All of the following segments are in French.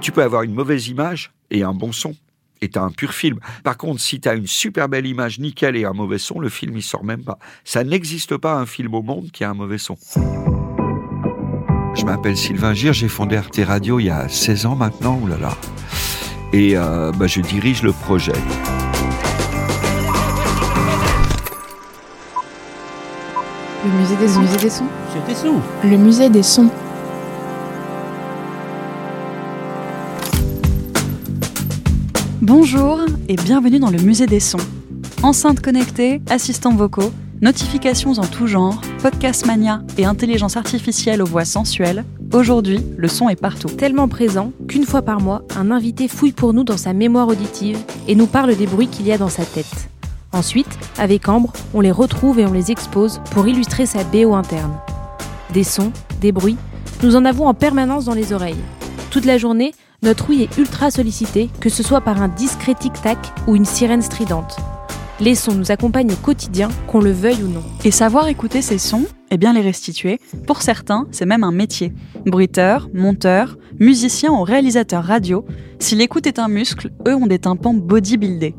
Tu peux avoir une mauvaise image et un bon son. Et t'as un pur film. Par contre, si t'as une super belle image nickel et un mauvais son, le film il sort même pas. Ça n'existe pas un film au monde qui a un mauvais son. Je m'appelle Sylvain Gir, j'ai fondé Arte Radio il y a 16 ans maintenant, oulala. Et euh, bah, je dirige le projet. Le musée des sons. Le musée des sons. C'était sous. Le musée des sons. Bonjour et bienvenue dans le musée des sons. Enceintes connectées, assistants vocaux, notifications en tout genre, podcast mania et intelligence artificielle aux voix sensuelles, aujourd'hui, le son est partout. Tellement présent qu'une fois par mois, un invité fouille pour nous dans sa mémoire auditive et nous parle des bruits qu'il y a dans sa tête. Ensuite, avec Ambre, on les retrouve et on les expose pour illustrer sa BO interne. Des sons, des bruits, nous en avons en permanence dans les oreilles. Toute la journée, notre ouïe est ultra sollicitée, que ce soit par un discret tic-tac ou une sirène stridente. Les sons nous accompagnent au quotidien, qu'on le veuille ou non. Et savoir écouter ces sons, et bien les restituer, pour certains, c'est même un métier. Bruiteur, monteur, musicien ou réalisateur radio, si l'écoute est un muscle, eux ont des tympans bodybuildés.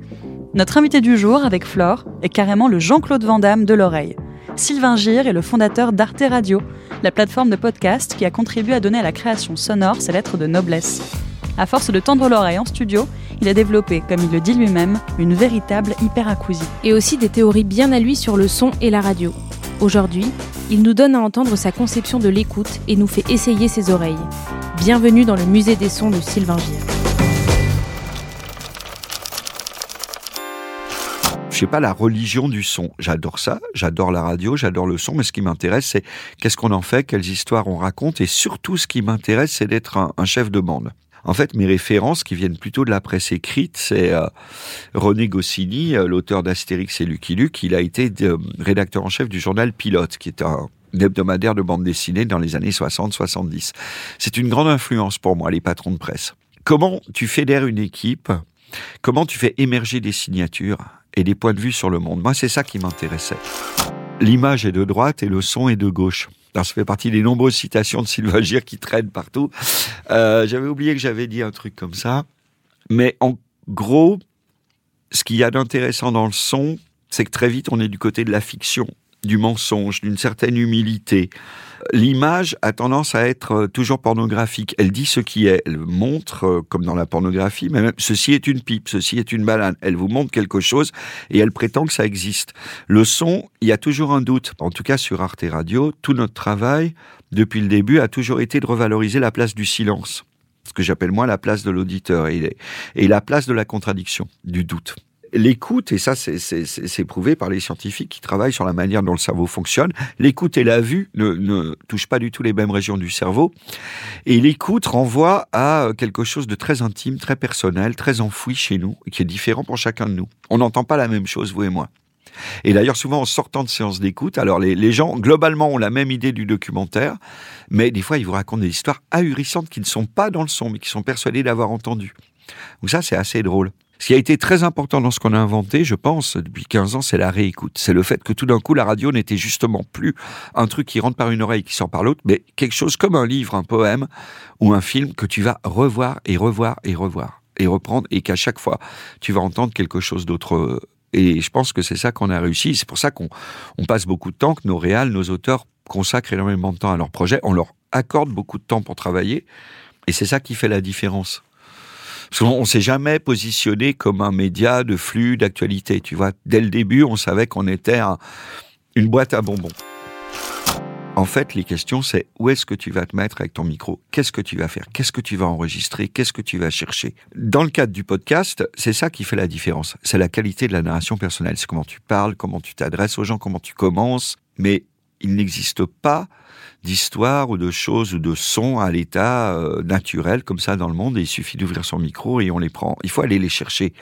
Notre invité du jour, avec Flore, est carrément le Jean-Claude Van Damme de l'oreille. Sylvain Gir est le fondateur d'Arte Radio, la plateforme de podcast qui a contribué à donner à la création sonore ses lettres de noblesse. À force de tendre l'oreille en studio, il a développé, comme il le dit lui-même, une véritable hyperacousie. Et aussi des théories bien à lui sur le son et la radio. Aujourd'hui, il nous donne à entendre sa conception de l'écoute et nous fait essayer ses oreilles. Bienvenue dans le musée des sons de Sylvain Gir. Je sais pas la religion du son. J'adore ça, j'adore la radio, j'adore le son, mais ce qui m'intéresse, c'est qu'est-ce qu'on en fait, quelles histoires on raconte, et surtout ce qui m'intéresse, c'est d'être un, un chef de bande. En fait, mes références qui viennent plutôt de la presse écrite, c'est euh, René Goscinny, euh, l'auteur d'Astérix et Lucky Luke. Il a été euh, rédacteur en chef du journal Pilote, qui est un hebdomadaire de bande dessinée dans les années 60-70. C'est une grande influence pour moi, les patrons de presse. Comment tu fédères une équipe? Comment tu fais émerger des signatures et des points de vue sur le monde? Moi, c'est ça qui m'intéressait. L'image est de droite et le son est de gauche. Alors, ça fait partie des nombreuses citations de Sylvain Gir qui traînent partout. Euh, j'avais oublié que j'avais dit un truc comme ça. Mais en gros, ce qu'il y a d'intéressant dans le son, c'est que très vite, on est du côté de la fiction du mensonge, d'une certaine humilité. L'image a tendance à être euh, toujours pornographique. Elle dit ce qui est. Elle montre, euh, comme dans la pornographie, mais même ceci est une pipe, ceci est une banane. Elle vous montre quelque chose et elle prétend que ça existe. Le son, il y a toujours un doute. En tout cas, sur Arte Radio, tout notre travail, depuis le début, a toujours été de revaloriser la place du silence. Ce que j'appelle moi la place de l'auditeur et, et la place de la contradiction, du doute l'écoute, et ça c'est prouvé par les scientifiques qui travaillent sur la manière dont le cerveau fonctionne, l'écoute et la vue ne, touchent pas du tout les mêmes régions du cerveau. Et l'écoute renvoie à quelque chose de très intime, très personnel, très enfoui chez nous, qui est différent pour chacun de nous. On n'entend pas la même chose, vous et moi. Et d'ailleurs, souvent en sortant de séances d'écoute, alors les, les, gens globalement ont la même idée du documentaire, mais des fois ils vous racontent des histoires ahurissantes qui ne sont pas dans le son, mais qui sont persuadés d'avoir entendu. Donc ça, c'est assez drôle. Ce qui a été très important dans ce qu'on a inventé, je pense, depuis 15 ans, c'est la réécoute. C'est le fait que tout d'un coup, la radio n'était justement plus un truc qui rentre par une oreille, qui sort par l'autre, mais quelque chose comme un livre, un poème ou un film que tu vas revoir et revoir et revoir et reprendre et qu'à chaque fois, tu vas entendre quelque chose d'autre. Et je pense que c'est ça qu'on a réussi. C'est pour ça qu'on on passe beaucoup de temps, que nos réals, nos auteurs consacrent énormément de temps à leur projet. On leur accorde beaucoup de temps pour travailler. Et c'est ça qui fait la différence. On ne s'est jamais positionné comme un média de flux d'actualité. Tu vois, dès le début, on savait qu'on était une boîte à bonbons. En fait, les questions, c'est où est-ce que tu vas te mettre avec ton micro? Qu'est-ce que tu vas faire? Qu'est-ce que tu vas enregistrer? Qu'est-ce que tu vas chercher? Dans le cadre du podcast, c'est ça qui fait la différence. C'est la qualité de la narration personnelle. C'est comment tu parles, comment tu t'adresses aux gens, comment tu commences. Mais il n'existe pas d'histoire ou de choses ou de sons à l'état euh, naturel comme ça dans le monde il suffit d'ouvrir son micro et on les prend. Il faut aller les chercher.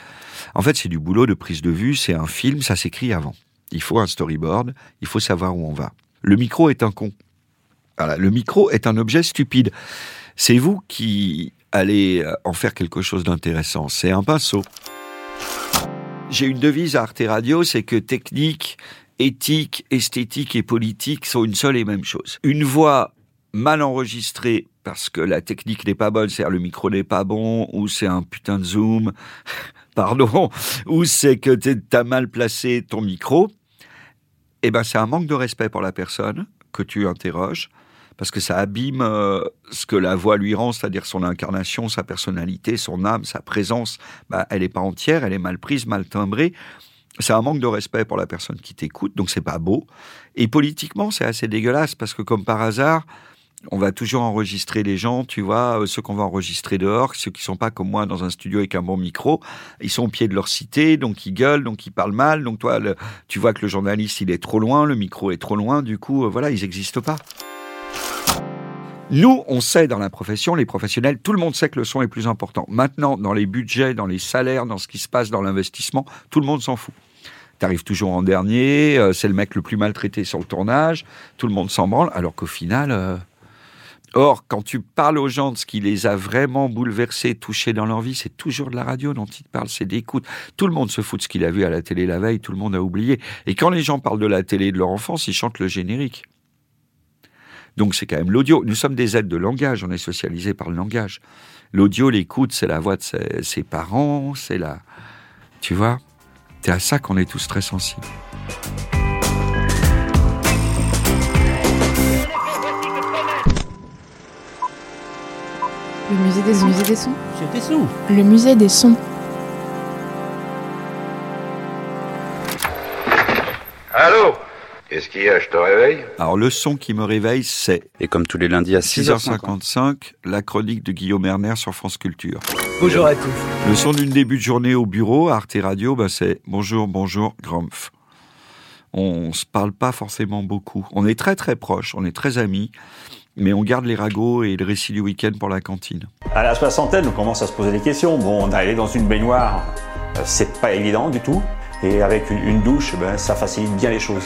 En fait, c'est du boulot de prise de vue, c'est un film, ça s'écrit avant. Il faut un storyboard, il faut savoir où on va. Le micro est un con. Voilà, le micro est un objet stupide. C'est vous qui allez euh, en faire quelque chose d'intéressant. C'est un pinceau. J'ai une devise à Arte Radio, c'est que technique, éthique, esthétique et politique sont une seule et même chose. Une voix mal enregistrée parce que la technique n'est pas bonne, c'est-à-dire le micro n'est pas bon, ou c'est un putain de zoom, pardon, ou c'est que tu as mal placé ton micro, eh ben c'est un manque de respect pour la personne que tu interroges, parce que ça abîme euh, ce que la voix lui rend, c'est-à-dire son incarnation, sa personnalité, son âme, sa présence. Bah, elle n'est pas entière, elle est mal prise, mal timbrée. C'est un manque de respect pour la personne qui t'écoute, donc c'est pas beau. Et politiquement, c'est assez dégueulasse parce que comme par hasard, on va toujours enregistrer les gens, tu vois, euh, ceux qu'on va enregistrer dehors, ceux qui sont pas comme moi dans un studio avec un bon micro, ils sont au pied de leur cité, donc ils gueulent, donc ils parlent mal, donc toi, tu vois que le journaliste, il est trop loin, le micro est trop loin, du coup, euh, voilà, ils n'existent pas. Nous, on sait dans la profession, les professionnels, tout le monde sait que le son est plus important. Maintenant, dans les budgets, dans les salaires, dans ce qui se passe dans l'investissement, tout le monde s'en fout. T'arrives toujours en dernier, euh, c'est le mec le plus maltraité sur le tournage, tout le monde s'en branle, alors qu'au final... Euh, or, quand tu parles aux gens de ce qui les a vraiment bouleversés, touchés dans leur vie, c'est toujours de la radio dont ils te parlent, c'est d'écoute. Tout le monde se fout de ce qu'il a vu à la télé la veille, tout le monde a oublié. Et quand les gens parlent de la télé de leur enfance, ils chantent le générique. Donc c'est quand même l'audio. Nous sommes des aides de langage, on est socialisé par le langage. L'audio, l'écoute, c'est la voix de ses, parents, c'est la... Tu vois? C'est à ça qu'on est tous très sensibles. Le musée des sons. des sons. C'était sous. Le musée des sons. Allô? Qu'est-ce qu'il y a? Je te réveille? Alors le son qui me réveille, c'est... Et comme tous les lundis à 6h55, 6h55, la chronique de Guillaume Erner sur France Culture. Bonjour à tous. Le son d'une début de journée au bureau, à Arte Radio, bah c'est bonjour, bonjour, Grumpf. On se parle pas forcément beaucoup. On est très très proches, on est très amis, mais on garde les ragots et le récit du week-end pour la cantine. À la soixantaine, on commence à se poser des questions. Bon, d'aller dans une baignoire, euh, c'est pas évident du tout. Et avec une, une douche, ben, ça facilite bien les choses.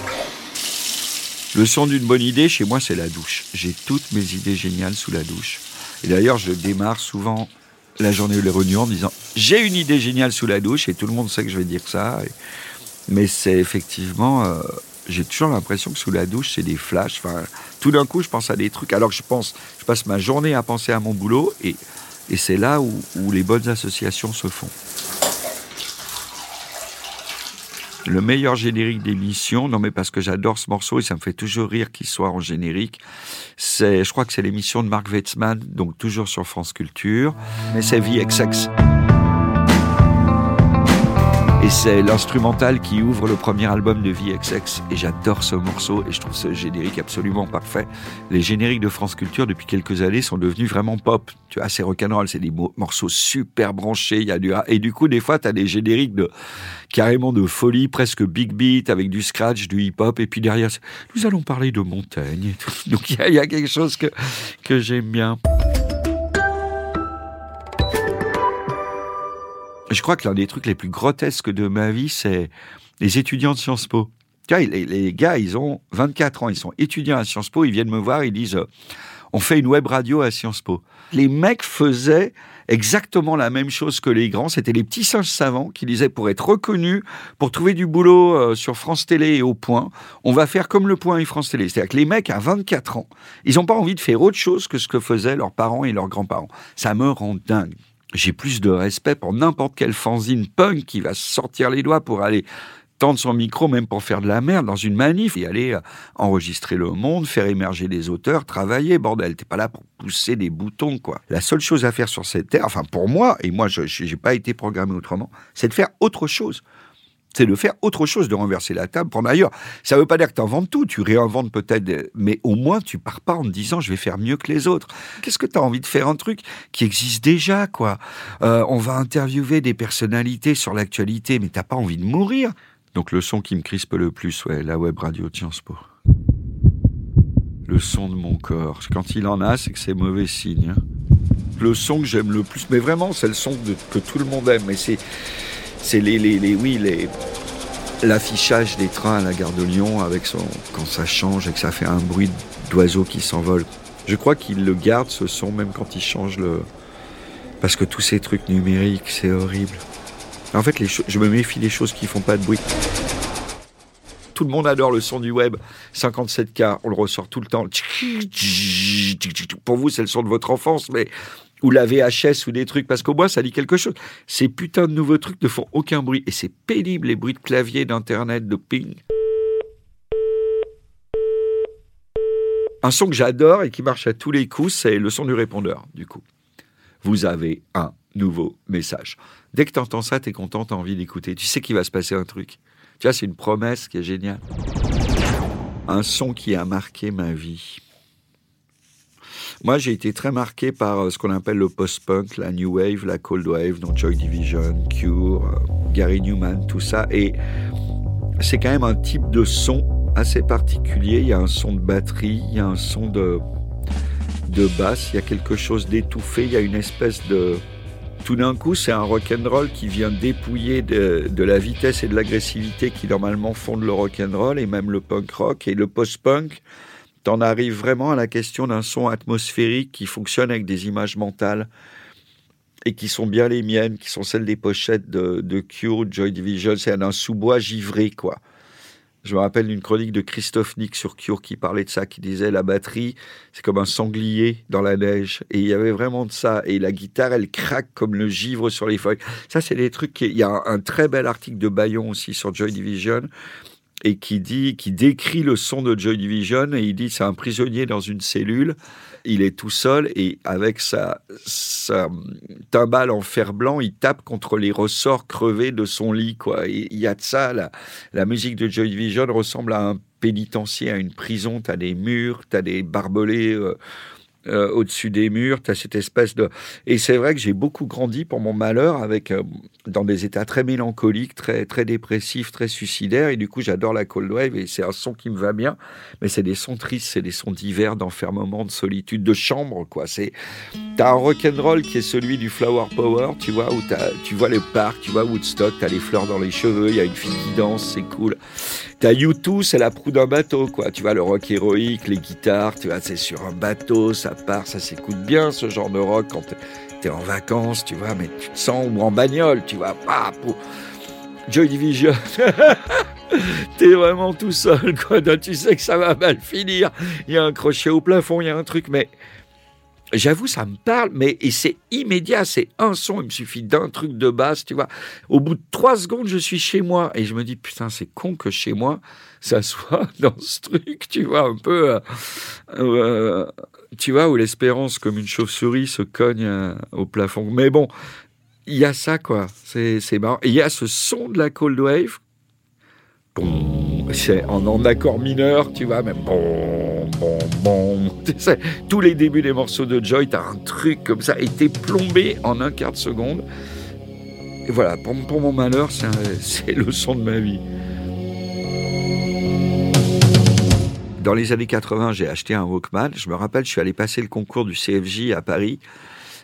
Le son d'une bonne idée, chez moi, c'est la douche. J'ai toutes mes idées géniales sous la douche. Et d'ailleurs, je démarre souvent la journée ou les réunions en disant j'ai une idée géniale sous la douche et tout le monde sait que je vais dire ça. Mais c'est effectivement, euh, j'ai toujours l'impression que sous la douche, c'est des flashs. Tout d'un coup, je pense à des trucs. Alors que je pense, je passe ma journée à penser à mon boulot et, c'est là où, où les bonnes associations se font. Le meilleur générique d'émission, non mais parce que j'adore ce morceau et ça me fait toujours rire qu'il soit en générique, c'est, je crois que c'est l'émission de Mark Wetzmann, donc toujours sur France Culture, mais c'est VXX. C'est l'instrumental qui ouvre le premier album de VXX. Et j'adore ce morceau et je trouve ce générique absolument parfait. Les génériques de France Culture, depuis quelques années, sont devenus vraiment pop. Tu vois, c'est rock'n'roll, c'est des morceaux super branchés. Il y a du... Et du coup, des fois, tu as des génériques de carrément de folie, presque big beat, avec du scratch, du hip-hop. Et puis derrière, nous allons parler de montagne. Donc il y, y a quelque chose que, que j'aime bien. Je crois que l'un des trucs les plus grotesques de ma vie, c'est les étudiants de Sciences Po. Les, les gars, ils ont 24 ans, ils sont étudiants à Sciences Po, ils viennent me voir, ils disent euh, on fait une web radio à Sciences Po. Les mecs faisaient exactement la même chose que les grands, c'était les petits singes savants qui disaient pour être reconnus, pour trouver du boulot euh, sur France Télé et au Point, on va faire comme le Point et France Télé. C'est-à-dire que les mecs à 24 ans, ils n'ont pas envie de faire autre chose que ce que faisaient leurs parents et leurs grands-parents. Ça me rend dingue j'ai plus de respect pour n'importe quel fanzine punk qui va sortir les doigts pour aller tendre son micro, même pour faire de la merde dans une manif et aller euh, enregistrer le monde, faire émerger des auteurs, travailler, bordel. T'es pas là pour pousser des boutons, quoi. La seule chose à faire sur cette terre, enfin pour moi, et moi je j'ai pas été programmé autrement, c'est de faire autre chose. C'est de faire autre chose, de renverser la table, prendre ailleurs. Ça veut pas dire que tu inventes tout, tu réinventes peut-être, mais au moins tu pars pas en te disant je vais faire mieux que les autres. Qu'est-ce que tu as envie de faire un truc qui existe déjà, quoi? Euh, On va interviewer des personnalités sur l'actualité, mais t'as pas envie de mourir. Donc le son qui me crispe le plus, ouais, la web radio de Sciences Po. le son de mon corps. Quand il en a, c'est que c'est mauvais signe. Hein. Le son que j'aime le plus, mais vraiment, c'est le son que tout le monde aime. Mais c'est, c'est les, les, les, oui, les, l'affichage des trains à la gare de Lyon avec son, quand ça change et que ça fait un bruit d'oiseau qui s'envole. Je crois qu'il le garde ce son même quand il change le, parce que tous ces trucs numériques, c'est horrible. En fait, les je me méfie des choses qui font pas de bruit. Tout le monde adore le son du web. 57K, on le ressort tout le temps. Pour vous, c'est le son de votre enfance, mais ou la VHS ou des trucs, parce qu'au moins ça dit quelque chose. Ces putains de nouveaux trucs ne font aucun bruit. Et c'est pénible, les bruits de clavier, d'internet, de ping. Un son que j'adore et qui marche à tous les coups, c'est le son du répondeur, du coup. Vous avez un nouveau message. Dès que tu entends ça, tu es content, tu as envie d'écouter. Tu sais qu'il va se passer un truc. Tu vois, c'est une promesse qui est géniale. Un son qui a marqué ma vie. Moi, j'ai été très marqué par euh, ce qu'on appelle le post-punk, la new wave, la cold wave, donc Joy Division, Cure, euh, Gary Newman, tout ça. Et c'est quand même un type de son assez particulier. Il y a un son de batterie, il y a un son de, de basse, il y a quelque chose d'étouffé, il y a une espèce de... Tout d'un coup, c'est un rock and roll qui vient dépouiller de, de la vitesse et de l'agressivité qui normalement fondent le rock and roll et même le punk rock et le post-punk t'en arrives vraiment à la question d'un son atmosphérique qui fonctionne avec des images mentales et qui sont bien les miennes, qui sont celles des pochettes de, de Cure, Joy Division. C'est un sous-bois givré, quoi. Je me rappelle d'une chronique de Christophe Nick sur Cure qui parlait de ça, qui disait la batterie, c'est comme un sanglier dans la neige. Et il y avait vraiment de ça. Et la guitare, elle craque comme le givre sur les feuilles. Ça, c'est des trucs. Il y a un très bel article de Bayon aussi sur Joy Division et qui dit, qui décrit le son de Joy Division et il dit c'est un prisonnier dans une cellule, il est tout seul et avec sa, sa timbale en fer blanc, il tape contre les ressorts crevés de son lit quoi. Il y a de ça, la, musique de Joy Division ressemble à un pénitencier, à une prison. T'as des murs, t'as des barbelés. Euh, euh, au-dessus des murs, tu as cette espèce de... Et c'est vrai que j'ai beaucoup grandi pour mon malheur avec euh, dans des états très mélancoliques, très, très dépressifs, très suicidaires, et du coup j'adore la cold wave, et c'est un son qui me va bien, mais c'est des sons tristes, c'est des sons d'hiver, d'enfermement, de solitude, de chambre, quoi. C'est... T'as un rock'n'roll qui est celui du Flower Power, tu vois, où tu vois le parc, tu vois Woodstock, t'as les fleurs dans les cheveux, il y a une fille qui danse, c'est cool. T'as U2, c'est la proue d'un bateau, quoi. Tu vois, le rock héroïque, les guitares, tu vois, c'est sur un bateau, ça part, ça s'écoute bien, ce genre de rock, quand t'es en vacances, tu vois, mais tu te sens, ou en bagnole, tu vois, pas pour... Joy Division. T'es vraiment tout seul, quoi. Tu sais que ça va mal finir. Il y a un crochet au plafond, il y a un truc, mais J'avoue, ça me parle, mais c'est immédiat, c'est un son, il me suffit d'un truc de basse, tu vois. Au bout de trois secondes, je suis chez moi et je me dis putain, c'est con que chez moi ça soit dans ce truc, tu vois, un peu, euh, euh, tu vois, où l'espérance comme une chauve-souris se cogne euh, au plafond. Mais bon, il y a ça quoi, c'est marrant. Il y a ce son de la cold wave. C'est en, accord mineur, tu vois, même bon, bon, bon. Tous les débuts des morceaux de Joy, t'as un truc comme ça, et t'es plombé en un quart de seconde. Et voilà, pour, pour mon malheur, c'est le son de ma vie. Dans les années 80, j'ai acheté un Walkman. Je me rappelle, je suis allé passer le concours du CFJ à Paris.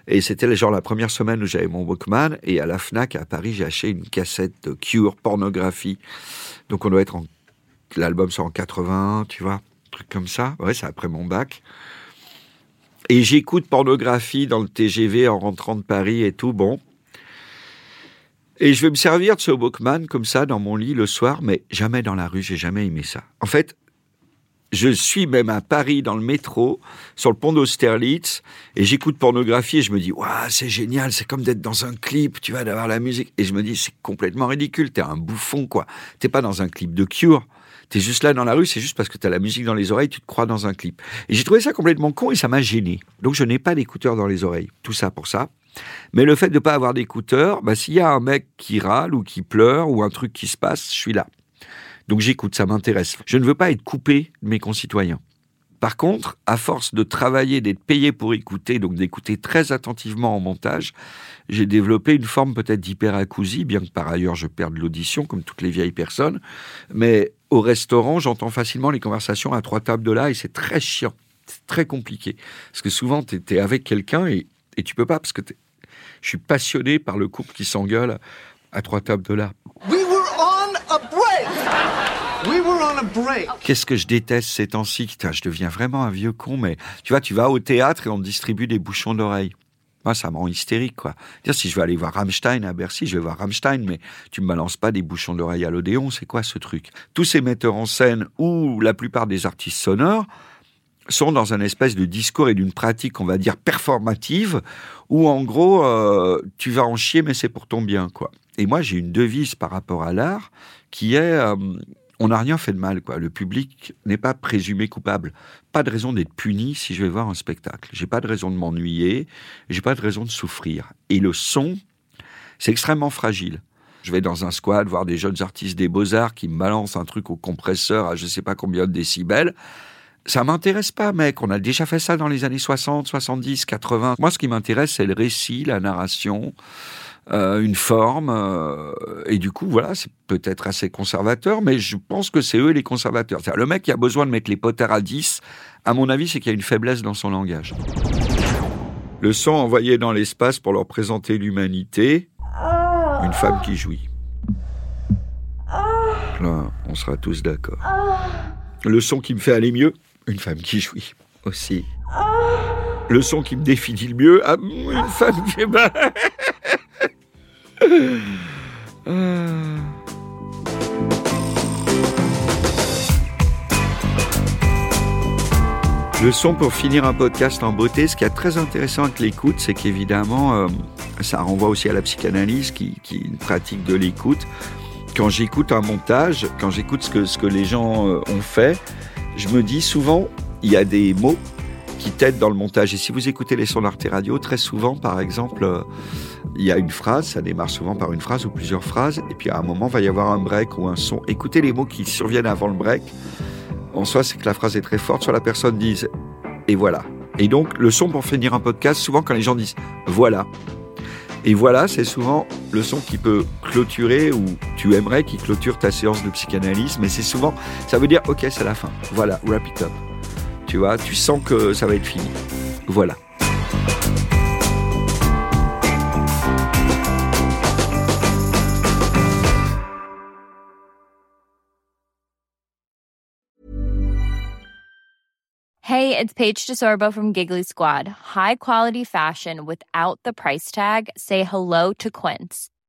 Et c'était genre la première semaine où j'avais mon Walkman. Et à la FNAC à Paris, j'ai acheté une cassette de Cure pornographie. Donc on doit être en l'album sort en 80, tu vois, truc comme ça. Ouais, c'est après mon bac. Et j'écoute pornographie dans le TGV en rentrant de Paris et tout, bon. Et je vais me servir de ce Walkman comme ça dans mon lit le soir, mais jamais dans la rue, j'ai jamais aimé ça. En fait, je suis même à Paris dans le métro, sur le pont d'Austerlitz, et j'écoute pornographie et je me dis, waouh, c'est génial, c'est comme d'être dans un clip, tu vas d'avoir la musique. Et je me dis, c'est complètement ridicule, t'es un bouffon, quoi. T'es pas dans un clip de Cure. T'es juste là dans la rue, c'est juste parce que t'as la musique dans les oreilles, tu te crois dans un clip. Et j'ai trouvé ça complètement con et ça m'a gêné. Donc je n'ai pas d'écouteurs dans les oreilles. Tout ça pour ça. Mais le fait de ne pas avoir d'écouteurs, bah, s'il y a un mec qui râle ou qui pleure ou un truc qui se passe, je suis là. Donc j'écoute, ça m'intéresse. Je ne veux pas être coupé de mes concitoyens. Par contre, à force de travailler, d'être payé pour écouter, donc d'écouter très attentivement en montage, j'ai développé une forme peut-être d'hyperacousie, bien que par ailleurs je perde l'audition comme toutes les vieilles personnes. Mais au restaurant, j'entends facilement les conversations à trois tables de là et c'est très chiant. C'est très compliqué. Parce que souvent, tu es, avec quelqu'un et, et tu peux pas, parce que je suis passionné par le couple qui s'engueule à trois tables de là. Qu'est-ce que je déteste ces temps-ci? Je deviens vraiment un vieux con, mais tu vois, tu vas au théâtre et on te distribue des bouchons d'oreilles. Moi, ça me rend hystérique, quoi. Dire, si je vais aller voir Rammstein à Bercy, je vais voir Rammstein, mais tu me balances pas des bouchons d'oreilles à l'Odéon, c'est quoi ce truc? Tous ces metteurs en scène ou la plupart des artistes sonores sont dans un espèce de discours et d'une pratique, on va dire, performative, où en gros, euh, tu vas en chier, mais c'est pour ton bien, quoi. Et moi, j'ai une devise par rapport à l'art qui est euh, on n'a rien fait de mal, quoi. Le public n'est pas présumé coupable. Pas de raison d'être puni si je vais voir un spectacle. J'ai pas de raison de m'ennuyer. J'ai pas de raison de souffrir. Et le son, c'est extrêmement fragile. Je vais dans un squad voir des jeunes artistes des beaux-arts qui me balancent un truc au compresseur à je sais pas combien de décibels. Ça m'intéresse pas, mec. On a déjà fait ça dans les années 60, 70, 80. Moi, ce qui m'intéresse, c'est le récit, la narration. Euh, une forme. Euh, et du coup, voilà, c'est peut-être assez conservateur, mais je pense que c'est eux les conservateurs. Le mec qui a besoin de mettre les potards à 10, à mon avis, c'est qu'il y a une faiblesse dans son langage. Le son envoyé dans l'espace pour leur présenter l'humanité, une femme qui jouit. Là, on sera tous d'accord. Le son qui me fait aller mieux, une femme qui jouit aussi. Le son qui me définit le mieux, ah, une femme qui... Le son pour finir un podcast en beauté, ce qui est très intéressant avec l'écoute, c'est qu'évidemment, euh, ça renvoie aussi à la psychanalyse qui, pratique de l'écoute. Quand j'écoute un montage, quand j'écoute ce que, ce que les gens euh, ont fait, je me dis souvent, il y a des mots qui t'aident dans le montage. Et si vous écoutez les sons d'Arte Radio, très souvent, par exemple, euh, il y a une phrase, ça démarre souvent par une phrase ou plusieurs phrases, et puis à un moment, il va y avoir un break ou un son. Écoutez les mots qui surviennent avant le break. En soi, c'est que la phrase est très forte, soit la personne dise et voilà. Et donc, le son pour finir un podcast, souvent quand les gens disent voilà. Et voilà, c'est souvent le son qui peut clôturer ou tu aimerais qu'il clôture ta séance de psychanalyse, mais c'est souvent, ça veut dire ok, c'est la fin. Voilà, wrap it up. Tu vois, tu sens que ça va être fini. Voilà. Hey, it's Paige DeSorbo from Giggly Squad. High quality fashion without the price tag. Say hello to Quince.